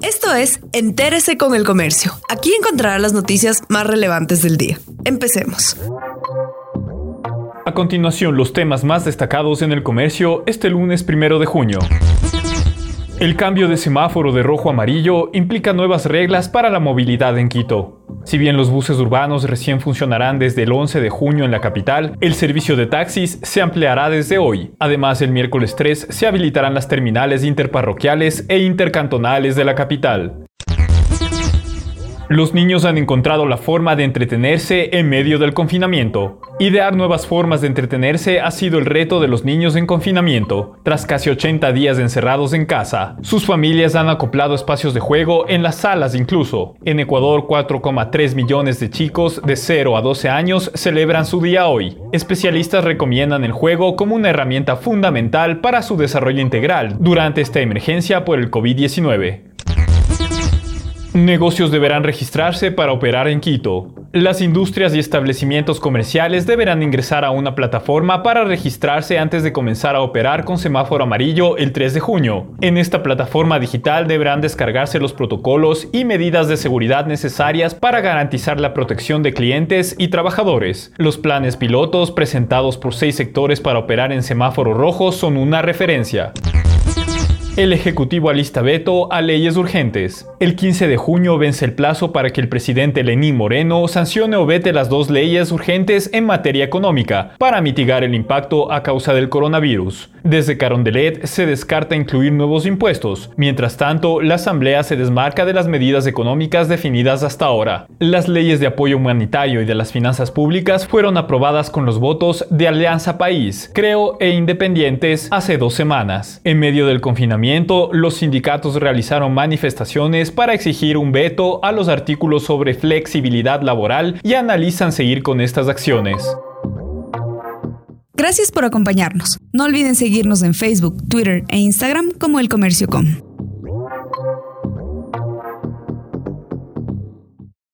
Esto es Entérese con el Comercio. Aquí encontrará las noticias más relevantes del día. Empecemos. A continuación, los temas más destacados en el comercio este lunes primero de junio. El cambio de semáforo de rojo amarillo implica nuevas reglas para la movilidad en Quito. Si bien los buses urbanos recién funcionarán desde el 11 de junio en la capital, el servicio de taxis se ampliará desde hoy. Además, el miércoles 3 se habilitarán las terminales interparroquiales e intercantonales de la capital. Los niños han encontrado la forma de entretenerse en medio del confinamiento. Idear nuevas formas de entretenerse ha sido el reto de los niños en confinamiento. Tras casi 80 días encerrados en casa, sus familias han acoplado espacios de juego en las salas incluso. En Ecuador, 4,3 millones de chicos de 0 a 12 años celebran su día hoy. Especialistas recomiendan el juego como una herramienta fundamental para su desarrollo integral durante esta emergencia por el COVID-19. Negocios deberán registrarse para operar en Quito. Las industrias y establecimientos comerciales deberán ingresar a una plataforma para registrarse antes de comenzar a operar con semáforo amarillo el 3 de junio. En esta plataforma digital deberán descargarse los protocolos y medidas de seguridad necesarias para garantizar la protección de clientes y trabajadores. Los planes pilotos presentados por seis sectores para operar en semáforo rojo son una referencia. El Ejecutivo alista veto a leyes urgentes. El 15 de junio vence el plazo para que el presidente Lenín Moreno sancione o vete las dos leyes urgentes en materia económica para mitigar el impacto a causa del coronavirus. Desde Carondelet se descarta incluir nuevos impuestos. Mientras tanto, la Asamblea se desmarca de las medidas económicas definidas hasta ahora. Las leyes de apoyo humanitario y de las finanzas públicas fueron aprobadas con los votos de Alianza País, Creo e Independientes hace dos semanas. En medio del confinamiento, los sindicatos realizaron manifestaciones para exigir un veto a los artículos sobre flexibilidad laboral y analizan seguir con estas acciones. Gracias por acompañarnos. No olviden seguirnos en Facebook, Twitter e Instagram como El Comercio Com.